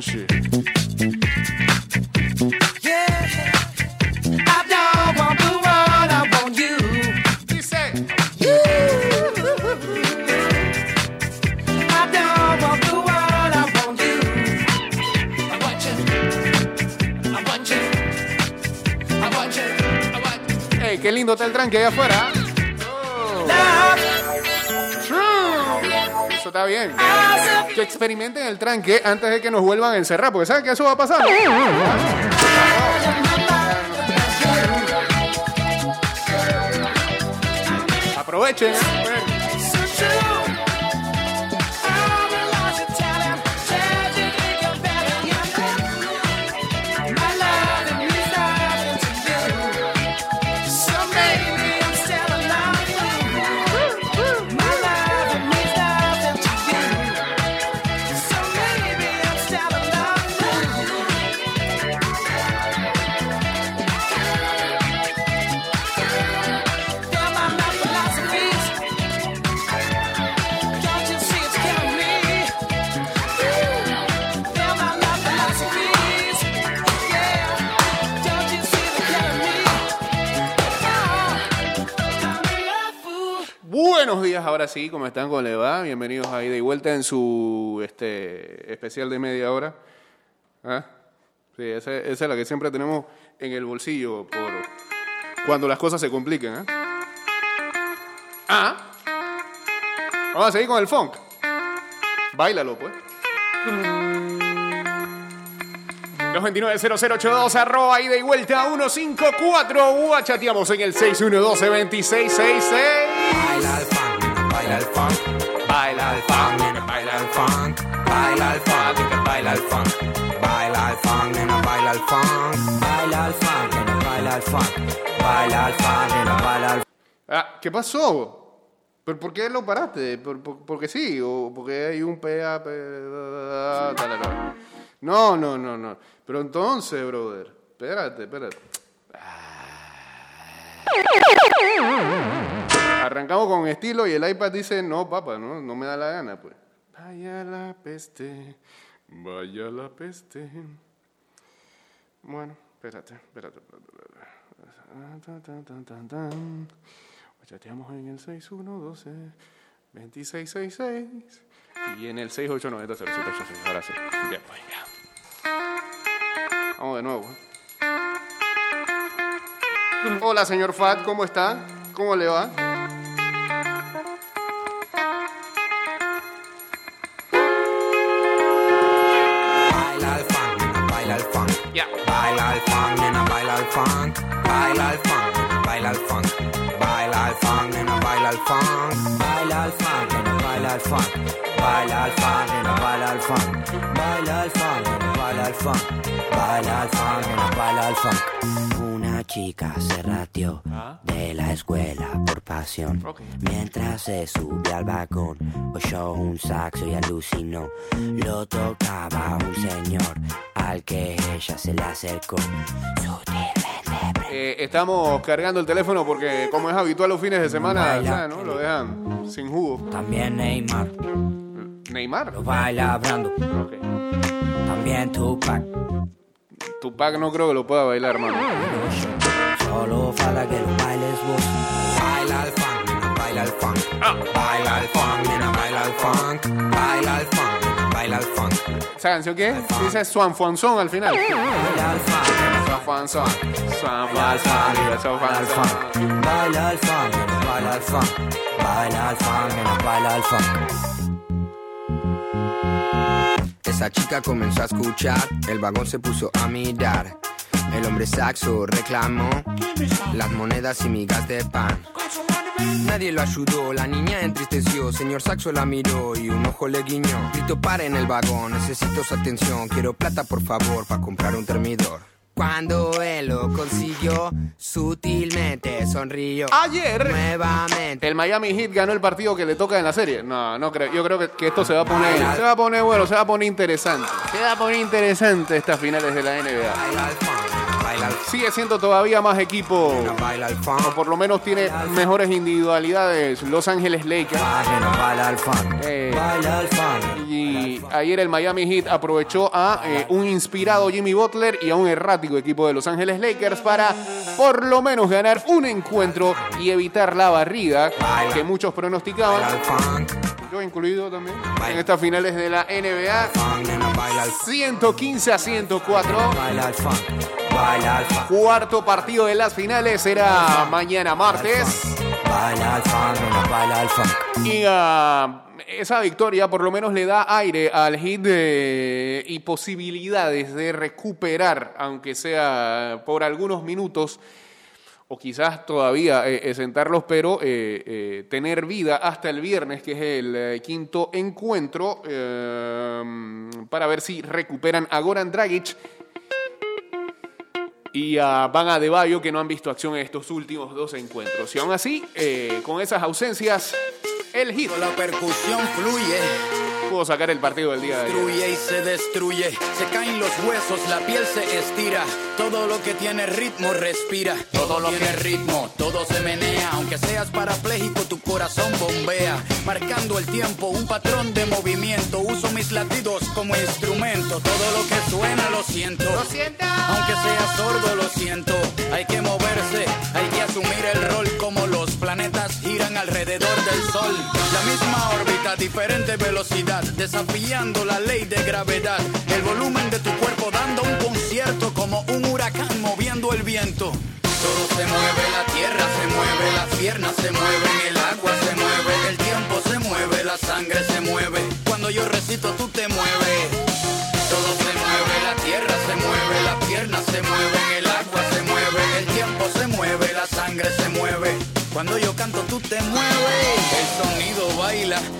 shit. Hey, qué lindo está el tranque allá afuera. Está bien. Que experimenten el tranque antes de que nos vuelvan a encerrar, porque saben que eso va a pasar. Aprovechen. Ahora sí, ¿cómo están? ¿Cómo le va? Bienvenidos ahí de vuelta en su este, especial de media hora. ¿Ah? Sí, esa, es la que siempre tenemos en el bolsillo por cuando las cosas se complican. ¿ah? Ah. Vamos a seguir con el funk. Báilalo, pues. 229-0082, arroba ida y vuelta 154. Guachateamos en el 612-2666. Baila el funk, baila el funk, baila el funk, nena, baila el funk, baila el funk, nena, baila el funk, baila el funk, nena, baila el funk, baila el funk, nena, baila el funk, baila el funk, nena, baila el Ah, ¿Qué pasó? ¿Pero por qué lo paraste? ¿Por, por- porque sí? ¿O porque hay un PA? No, no, no, no. Pero entonces, brother, espérate, espérate. Arrancamos con estilo y el iPad dice, no, papá, no, no me da la gana, pues. Vaya la peste, vaya la peste. Bueno, espérate, espérate. Chateamos en el 6112 2666 y en el 6890 0786. Ahora sí. Pues ya. Vamos de nuevo. Hola, señor Fat, ¿cómo está? ¿Cómo le va? Baila el funk, baila el funk, nena, baila el funk, baila el funk, nena, baila el funk, baila el funk, nena, baila el funk. Una chica se ratió de la escuela por pasión. Mientras se subía al vagón, oyó un saxo y alucinó. Lo tocaba un señor al que ella se le acercó. Sutilmente. Eh, estamos cargando el teléfono porque, como es habitual los fines de semana. ¿sabes, no? lo dejan sin jugo. También Neymar Neymar. lo baila hablando. Ok. También Tupac. Tupac no creo que lo pueda bailar, hermano. Solo falta que lo bailes vos. Baila el funk, baila el funk. Baila el funk, baila el funk. Baila el funk, baila el funk. ¿Esa canción qué? Dice Swan Fonzón al final. Baila el funk, nena, Swan Fonzón. Swan Baila el funk, baila el funk, baila el funk, baila el baila funk. Esa chica comenzó a escuchar, el vagón se puso a mirar. El hombre saxo reclamó las monedas y migas de pan. Nadie lo ayudó, la niña entristeció, señor Saxo la miró y un ojo le guiñó. Grito para en el vagón, necesito su atención, quiero plata por favor para comprar un termidor. Cuando él lo consiguió, sutilmente sonrió. Ayer Nuevamente. el Miami Heat ganó el partido que le toca en la serie. No, no creo. Yo creo que, que esto se va a poner, se va a poner bueno, se va a poner interesante. Se va a poner interesante estas finales de la NBA. Sigue siendo todavía más equipo, o por lo menos tiene mejores individualidades. Los Ángeles Lakers. Funk. Eh, y ayer el Miami Heat aprovechó a eh, un inspirado Jimmy Butler y a un errático equipo de Los Ángeles Lakers para por lo menos ganar un encuentro y evitar la barriga que muchos pronosticaban. Yo incluido también en estas finales de la NBA. 115 a 104. Cuarto partido de las finales será mañana martes. Y ah, esa victoria por lo menos le da aire al hit y posibilidades de recuperar, aunque sea por algunos minutos, o quizás todavía eh, eh, sentarlos, pero eh, tener vida hasta el viernes, que es el quinto encuentro, para ver si recuperan a Goran Dragic y a Van Adebayo que no han visto acción en estos últimos dos encuentros. Y aún así, con esas ausencias, el hit. La percusión fluye. Pudo sacar el partido del día de ayer. Destruye y se destruye. Se caen los huesos, la piel se estira. Todo lo que tiene ritmo respira. Todo lo que es ritmo, todo se menea. Aunque seas parapléjico, tu corazón bombea. Marcando el tiempo, un patrón de movimiento. Uso mis latidos como instrumento. Todo lo que suena lo siento. Lo siento. Aunque sea sordo, lo siento. Hay que moverse, hay que asumir el rol como los planetas giran alrededor del sol. La misma órbita, diferente velocidad, desafiando la ley de gravedad. El volumen de tu cuerpo dando un concierto como un huracán moviendo el viento. Todo se mueve, la tierra se mueve, las piernas se mueven, el agua se mueve, el tiempo se mueve, la sangre se mueve. Cuando yo recito, tú te mueves. Todo se mueve, la tierra se mueve, las piernas se mueven, el agua se mueve, el tiempo se mueve, la sangre se mueve. Cuando yo canto tú te mueves. El sonido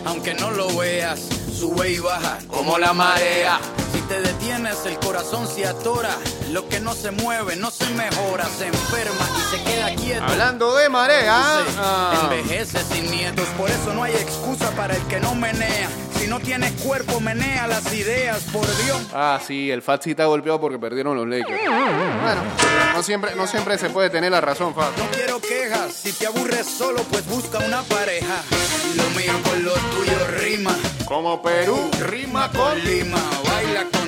aunque no lo veas. Sube y baja como la marea. Si te el corazón se atora. Lo que no se mueve, no se mejora, se enferma y se queda quieto. Hablando de marea. Ah, Envejece sin nietos, por eso no hay excusa para el que no menea. Si no tienes cuerpo, menea las ideas, por Dios. Ah, sí, el Fat sí está golpeado porque perdieron los Lakers. Bueno, no siempre, no siempre se puede tener la razón, Fat. No quiero quejas, si te aburres solo, pues busca una pareja. Lo mío con lo tuyo rima. Como Perú rima con Lima, baila con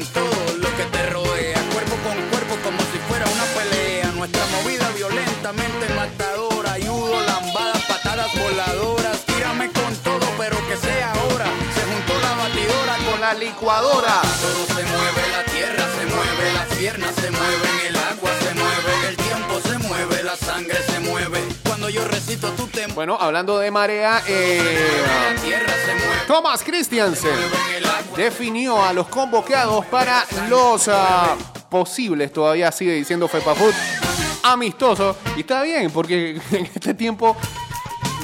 patadas voladoras. Tírame con todo, pero que sea ahora. Se juntó la batidora con la licuadora. Todo se mueve, la tierra se mueve, las piernas se mueven, el agua se mueve, el tiempo se mueve, la sangre se mueve. Cuando yo recito, tú te mueves. Bueno, hablando de marea, eh, La tierra se mueve, Thomas Christiansen mueve agua. definió a los convocados para los ah, posibles, todavía sigue diciendo FEPAFUT, amistosos. Y está bien, porque en este tiempo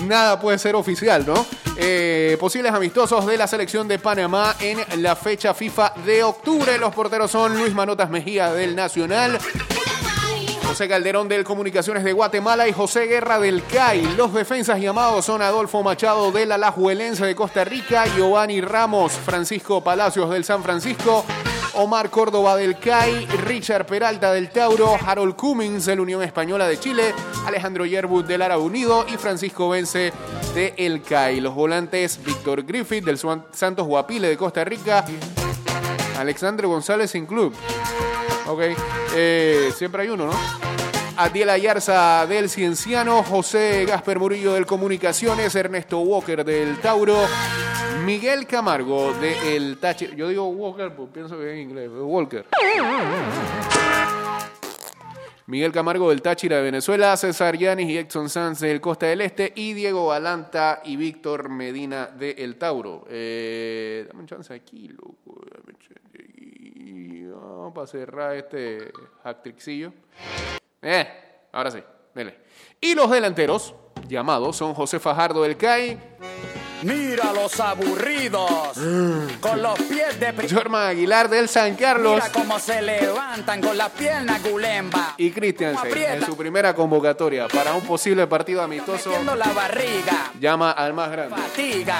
nada puede ser oficial, ¿no? Eh, posibles amistosos de la selección de Panamá en la fecha FIFA de octubre. Los porteros son Luis Manotas Mejía del Nacional. José Calderón del Comunicaciones de Guatemala y José Guerra del CAI. Los defensas llamados son Adolfo Machado del Alajuelense de Costa Rica, Giovanni Ramos, Francisco Palacios del San Francisco, Omar Córdoba del CAI, Richard Peralta del Tauro, Harold Cummings de la Unión Española de Chile, Alejandro Yerbut del Árabe Unido y Francisco Vence de CAI. Los volantes Víctor Griffith del Santos Guapile de Costa Rica, Alexandre González sin club. Ok, eh, siempre hay uno, ¿no? Adiel Ayarza del Cienciano, José Gasper Murillo del Comunicaciones, Ernesto Walker del Tauro, Miguel Camargo del Táchira. Yo digo Walker porque pienso que es en inglés, Walker. Miguel Camargo del Táchira de Venezuela, César Yanis y Exxon Sanz del Costa del Este y Diego Balanta y Víctor Medina de El Tauro. Eh, dame chance aquí, loco. Dame chance aquí. Vamos para cerrar este hat-trickcillo. Eh, ahora sí, dele. Y los delanteros llamados son José Fajardo del CAI, Mira los aburridos con los pies de Jorman Aguilar del San Carlos Mira cómo se levantan con la pierna gulemba. y Aprieta. en su primera convocatoria para un posible partido amistoso. La barriga, Llama al más grande, fatiga,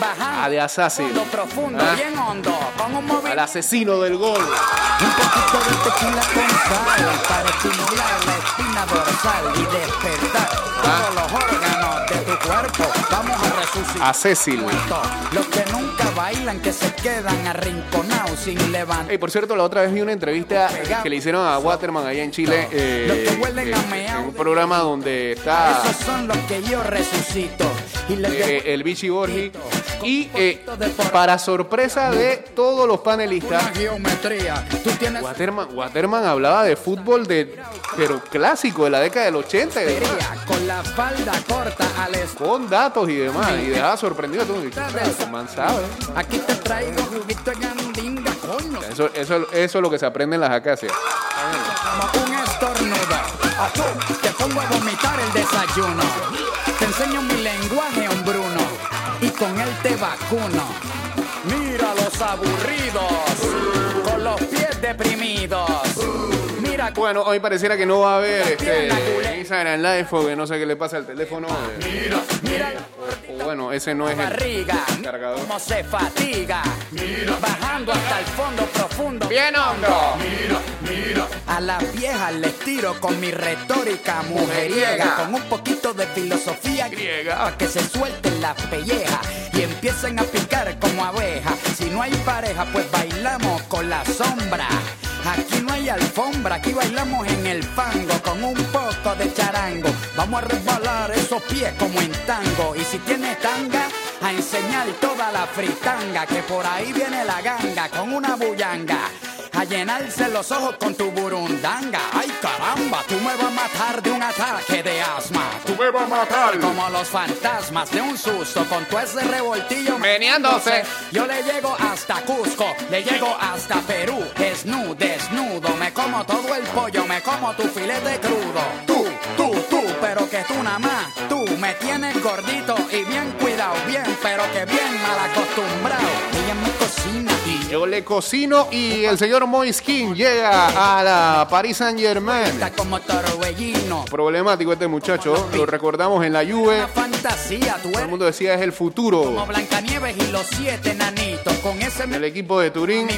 bajando a de Asasi, profundo, Ah. bien hondo, con un al asesino del gol. Un poquito de tequila con sal para estimular la espina dorsal y despertar Ah. todos los órganos de tu cuerpo. Vamos a resucitar. A Cecil. Los que nunca bailan, que se quedan arrinconados sin levantar. Hey, por cierto, la otra vez vi una entrevista que le hicieron a Waterman allá en Chile. eh, Los que huelen a eh, en un programa donde está Esos son los que yo resucito. Eh, el Vichy Borgi. Y eh, para sorpresa de todos los panelistas, Waterman, Waterman hablaba de fútbol de pero clásico de la década del 80 y demás, teoría con la falda corta al est- con datos y demás y dejaba sorprendido a todo man sabe. Aquí te traigo juguito gandinga, coño. Eso, eso, eso es lo que se aprende en las acacias. Como un estornudo. Achú, Te pongo a vomitar el desayuno. Te enseño mi lenguaje, hombruno. Y con él te vacuno. Mira los aburridos. Con los pies deprimidos. Mira Bueno, hoy pareciera que no va a haber este, Instagram Live porque no sé qué le pasa al teléfono. eh, Mira o bueno, ese no es el cargador. Cómo se fatiga. Bajando hasta el fondo profundo. Bien hondo. A las viejas les tiro con mi retórica mujeriega, con un poquito de filosofía Griega. para que se suelten las pellejas y empiecen a picar como abejas. Si no hay pareja, pues bailamos con la sombra. Aquí no hay alfombra, aquí bailamos en el fango con un poco de charango. Vamos a resbalar esos pies como en tango. Y si tienes tanga, a enseñar toda la fritanga, que por ahí viene la ganga con una bullanga. A llenarse los ojos con tu burundanga. Ay caramba, tú me vas a matar de un ataque de asma. Tú me vas a matar como los fantasmas de un susto con tu ese revoltillo. Meneándose. Yo le llego hasta Cusco, le llego hasta Perú. Desnudo, desnudo, me como todo el pollo, me como tu filete crudo. Tú, tú, tú, pero que tú nada más. Tú me tienes gordito y bien cuidado, bien, pero que bien mal acostumbrado. Ella me cocina y Yo le cocino y el señor Moiskin llega a la Paris Saint Germain. está como. Problemático este muchacho, lo recordamos en la Juve. Una fantasía, tú Todo el mundo decía es el como futuro Blancanieves y los siete nanitos. Con ese del equipo de Turín.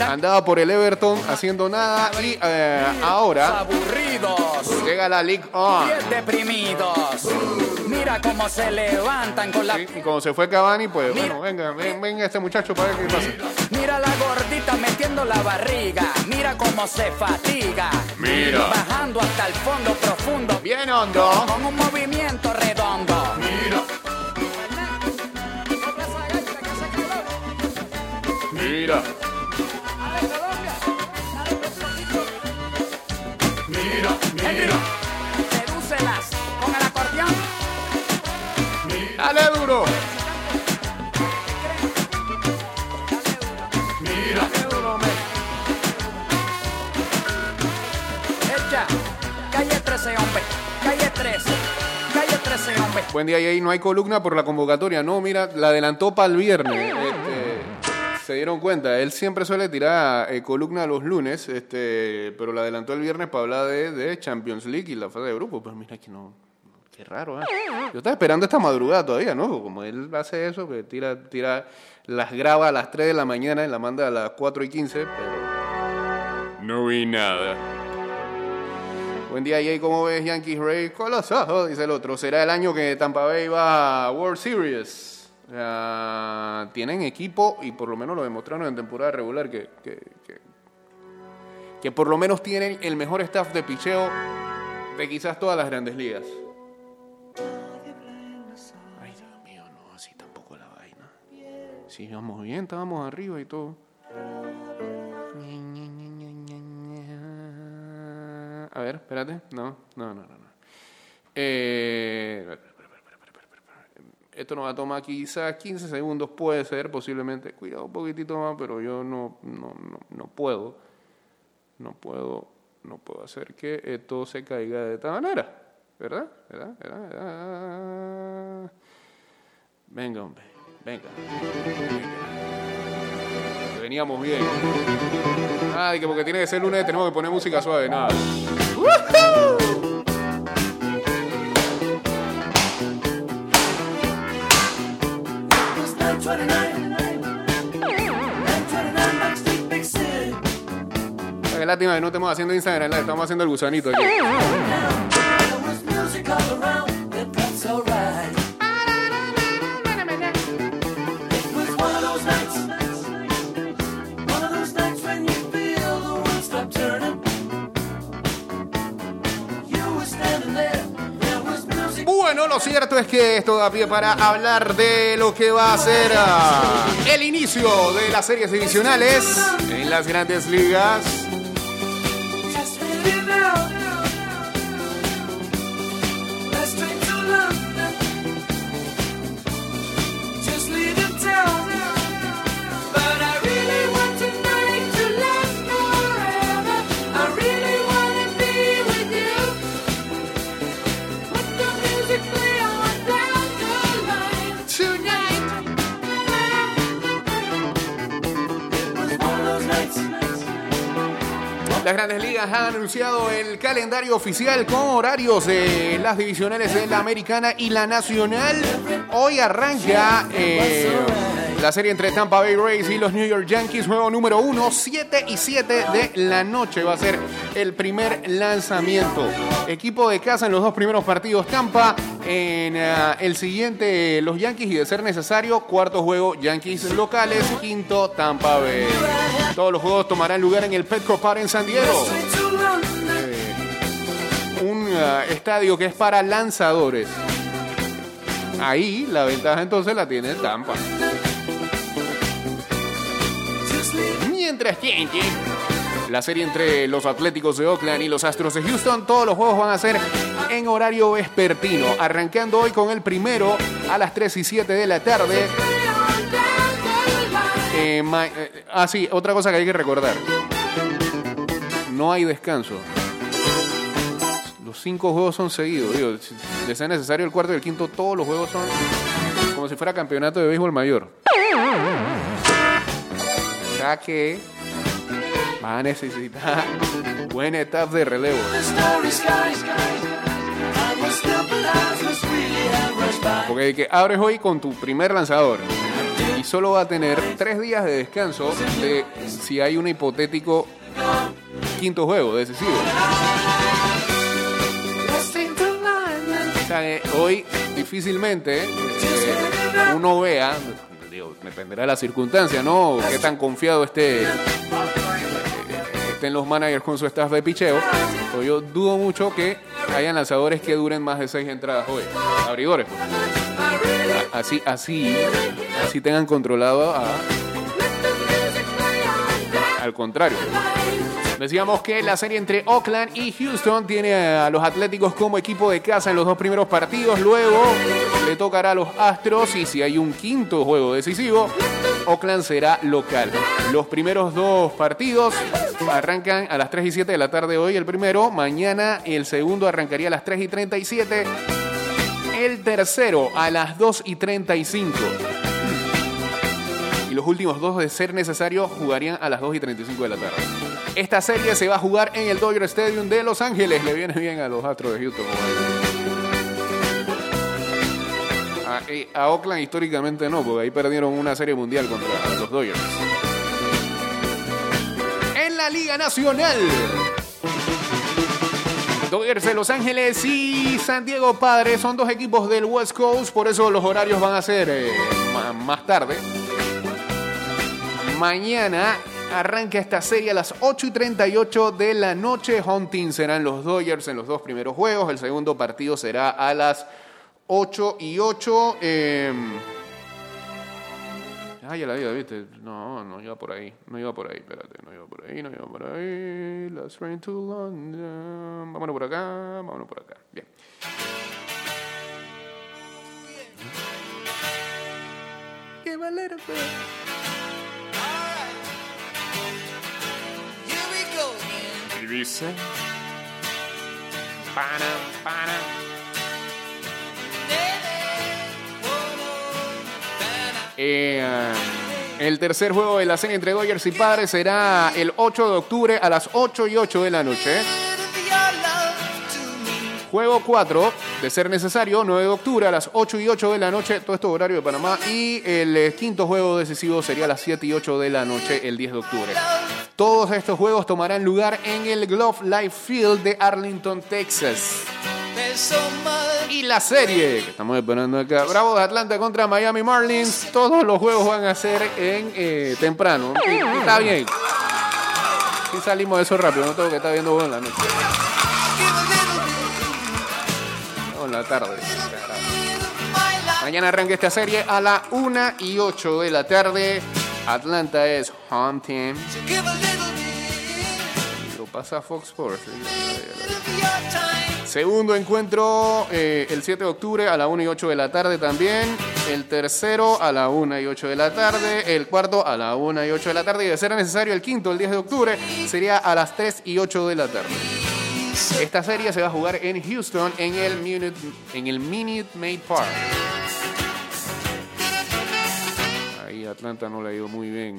Andaba por el Everton haciendo nada y eh, ahora llega la League On. Pies deprimidos. Mira cómo se levantan con la. Sí, Y como se fue Cavani, pues bueno, venga, ven, venga este muchacho para ver qué pasa. Mira la gordita metiendo la barriga. Mira cómo se fatiga. Mira. Bajando hasta el fondo profundo. Bien hondo. Con un movimiento redondo. Mira. Henry, Dale duro. Echa. Calle 13, hombre. Calle 13. Calle 13, hombre. Buen día, y ahí no hay columna por la convocatoria. No, mira, la adelantó para el viernes. Este, se dieron cuenta, él siempre suele tirar eh, columna los lunes, este, pero la adelantó el viernes para hablar de, de Champions League y la fase de grupo. Pero mira que no. Qué raro, ¿eh? Yo estaba esperando esta madrugada todavía, ¿no? Como él hace eso, que tira, tira, las graba a las 3 de la mañana y la manda a las 4 y 15, pero. No vi nada. Buen día, Jay. ¿Cómo ves Yankees Ray? Con los ojos, dice el otro. Será el año que Tampa Bay va a World Series. Tienen equipo y por lo menos lo demostraron en temporada regular que, que, que, que por lo menos tienen el mejor staff de picheo de quizás todas las grandes ligas. Si vamos bien, estábamos arriba y todo. A ver, espérate. No, no, no, no. no. Eh, esto nos va a tomar quizás 15 segundos, puede ser, posiblemente. Cuidado un poquitito más, pero yo no, no, no, no puedo. No puedo, no puedo hacer que esto se caiga de esta manera. ¿Verdad? ¿Verdad? ¿Verdad? ¿Verdad? Venga, hombre. Venga. Venga. Veníamos bien. Ah, que porque tiene que ser lunes tenemos que poner música suave. Nada. It's 929. 929 Backstreet Big City. Qué lástima que no estamos haciendo Instagram estamos haciendo el gusanito aquí. Lo cierto es que esto da pie para hablar de lo que va a ser ah, el inicio de las series divisionales en las grandes ligas. Han anunciado el calendario oficial con horarios de las divisionales de la americana y la nacional. Hoy arranca eh, la serie entre Tampa Bay Rays y los New York Yankees, juego número 1, 7 y 7 de la noche va a ser el primer lanzamiento. Equipo de casa en los dos primeros partidos, Tampa en ah, el siguiente los Yankees y de ser necesario, cuarto juego Yankees locales, quinto Tampa Bay. Todos los juegos tomarán lugar en el Petco Park en San Diego. London. un ah, estadio que es para lanzadores. Ahí la ventaja entonces la tiene Tampa. Mientras que la serie entre los Atléticos de Oakland y los Astros de Houston, todos los juegos van a ser en horario vespertino, arrancando hoy con el primero a las 3 y 7 de la tarde. Eh, eh, ah, sí, otra cosa que hay que recordar. No hay descanso. Los cinco juegos son seguidos. Digo, si de ser necesario el cuarto y el quinto, todos los juegos son como si fuera campeonato de béisbol mayor. Sea que va a necesitar buen etapa de relevo. Porque que abres hoy con tu primer lanzador y solo va a tener tres días de descanso de si hay un hipotético quinto juego decisivo. O sea, que hoy difícilmente eh, uno vea, dependerá de la circunstancia, ¿no? Qué tan confiado esté, eh, estén los managers con su staff de picheo. Pero yo dudo mucho que hayan lanzadores que duren más de seis entradas hoy. Abridores. pues. Así, así, así tengan controlado a, al contrario. Decíamos que la serie entre Oakland y Houston tiene a los Atléticos como equipo de casa en los dos primeros partidos. Luego le tocará a los Astros y si hay un quinto juego decisivo, Oakland será local. Los primeros dos partidos arrancan a las 3 y 7 de la tarde hoy el primero. Mañana el segundo arrancaría a las 3 y 37. El tercero a las 2 y 35. Y los últimos dos, de ser necesario, jugarían a las 2 y 35 de la tarde. Esta serie se va a jugar en el Dodger Stadium de Los Ángeles. Le viene bien a los Astros de Houston. A, eh, a Oakland históricamente no, porque ahí perdieron una serie mundial contra los Dodgers. En la Liga Nacional. Dodgers de Los Ángeles y San Diego Padres son dos equipos del West Coast, por eso los horarios van a ser eh, más tarde. Mañana arranca esta serie a las 8 y 38 de la noche. Hunting serán los Dodgers en los dos primeros juegos. El segundo partido será a las 8 y 8. Eh... Ah, ya la vida, viste. No, no iba por ahí. No iba por ahí, espérate. No iba por ahí, no iba por ahí. Let's train to London. Vámonos por acá, vámonos por acá. Bien. Give a little. Dice. Pana, pana. Eh, el tercer juego de la serie entre Dodgers y Padres será el 8 de octubre a las 8 y 8 de la noche. Juego 4, de ser necesario, 9 de octubre a las 8 y 8 de la noche, todo esto horario de Panamá. Y el eh, quinto juego decisivo sería a las 7 y 8 de la noche, el 10 de octubre. Todos estos juegos tomarán lugar en el Glove Life Field de Arlington, Texas. Y la serie que estamos esperando acá, Bravo de Atlanta contra Miami Marlins, todos los juegos van a ser en eh, temprano. Está bien. Si salimos de eso rápido, no tengo que estar viendo juego en la noche. En la tarde. Mañana arranca esta serie a la 1 y 8 de la tarde. Atlanta es home team. Lo pasa Fox Sports. Segundo encuentro eh, el 7 de octubre a la 1 y 8 de la tarde también. El tercero a la 1 y 8 de la tarde. El cuarto a la 1 y 8 de la tarde. Y de ser necesario el quinto, el 10 de octubre, sería a las 3 y 8 de la tarde. Esta serie se va a jugar en Houston en el Minute, en el Minute Maid Park. Atlanta no le ha ido muy bien.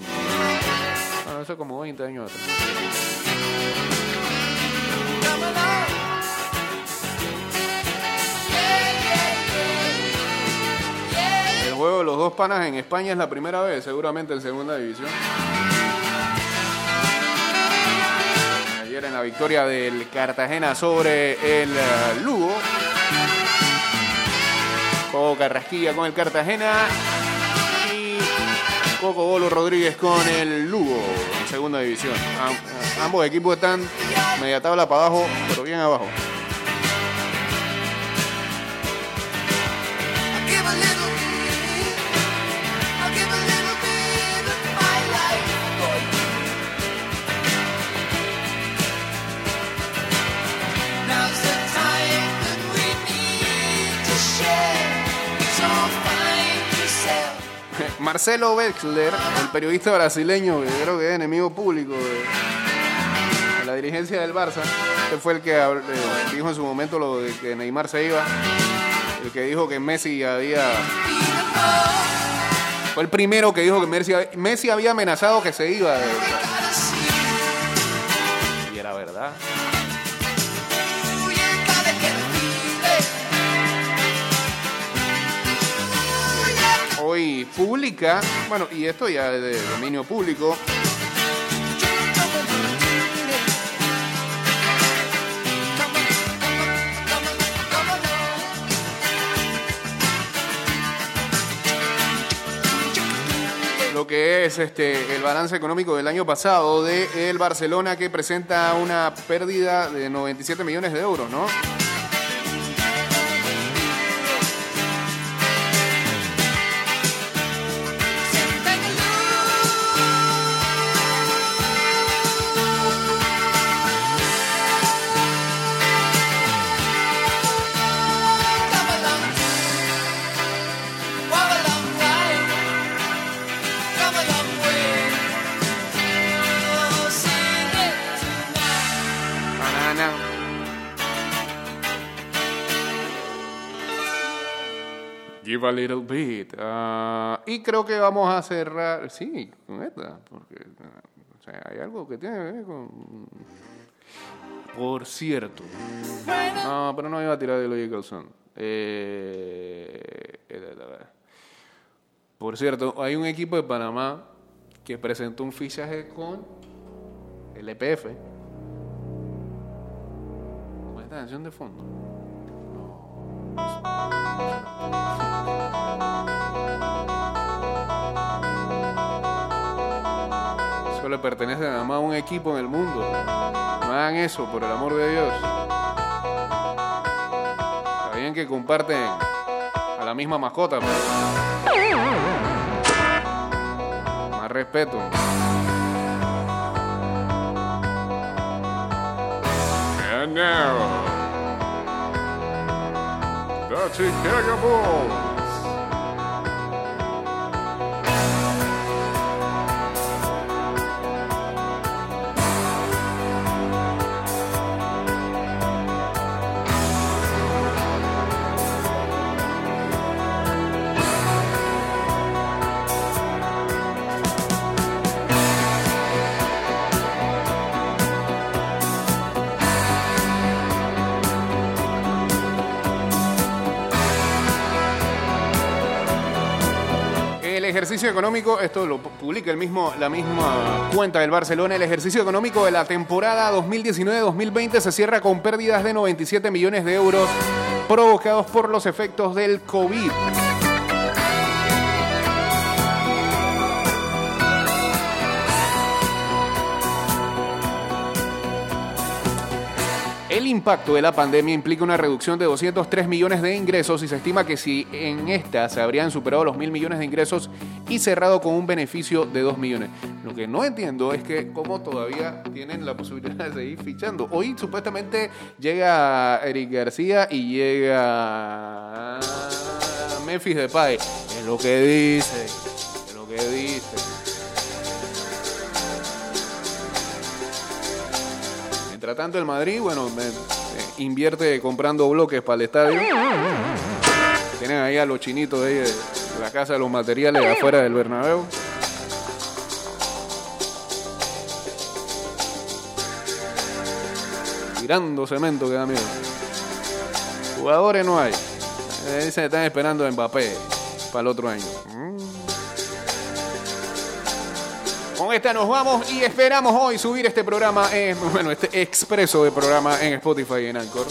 Bueno, eso como 20 años atrás. El juego de los dos panas en España es la primera vez, seguramente en segunda división. Ayer en la victoria del Cartagena sobre el eh, Lugo. Coco Carrasquilla con el Cartagena Coco Bolo Rodríguez con el Lugo en segunda división. Am- ambos equipos están media tabla para abajo, pero bien abajo. Marcelo Wexler, el periodista brasileño, que creo que es enemigo público de, la dirigencia del Barça, fue el que eh, dijo en su momento lo de que Neymar se iba, el que dijo que Messi había... Fue el primero que dijo que Messi, Messi había amenazado que se iba. de- y era verdad. Hoy publica, bueno, y esto ya es de dominio público, lo que es este el balance económico del año pasado de el Barcelona que presenta una pérdida de 97 millones de euros, ¿no? A little bit. Ah, y creo que vamos a cerrar, sí, con esta, porque o sea, hay algo que tiene que ver con... Por cierto. No, pero no iba a tirar de Logical Son. Eh, eh, por cierto, hay un equipo de Panamá que presentó un fichaje con el EPF. ¿Con esta canción de fondo? Eso le pertenece nada más a un equipo en el mundo. No hagan eso, por el amor de Dios. Está bien que comparten a la misma mascota. Más respeto. And now, Dirty Kegaboo! Ejercicio económico, esto lo pu- publica el mismo, la misma cuenta del Barcelona, el ejercicio económico de la temporada 2019-2020 se cierra con pérdidas de 97 millones de euros provocados por los efectos del COVID. Impacto de la pandemia implica una reducción de 203 millones de ingresos y se estima que si en esta se habrían superado los mil millones de ingresos y cerrado con un beneficio de 2 millones. Lo que no entiendo es que cómo todavía tienen la posibilidad de seguir fichando. Hoy supuestamente llega Eric García y llega Memphis Depay. Es lo que dice, Mientras tanto, el Madrid, bueno, me- eh, invierte comprando bloques para el estadio. Tienen ahí a los chinitos de, ahí de la casa de los materiales afuera del Bernabéu. Tirando cemento que da miedo. Jugadores no hay. Eh, que están esperando a Mbappé para el otro año. Esta nos vamos y esperamos hoy subir este programa, en, bueno, este expreso de programa en Spotify y en Anchor.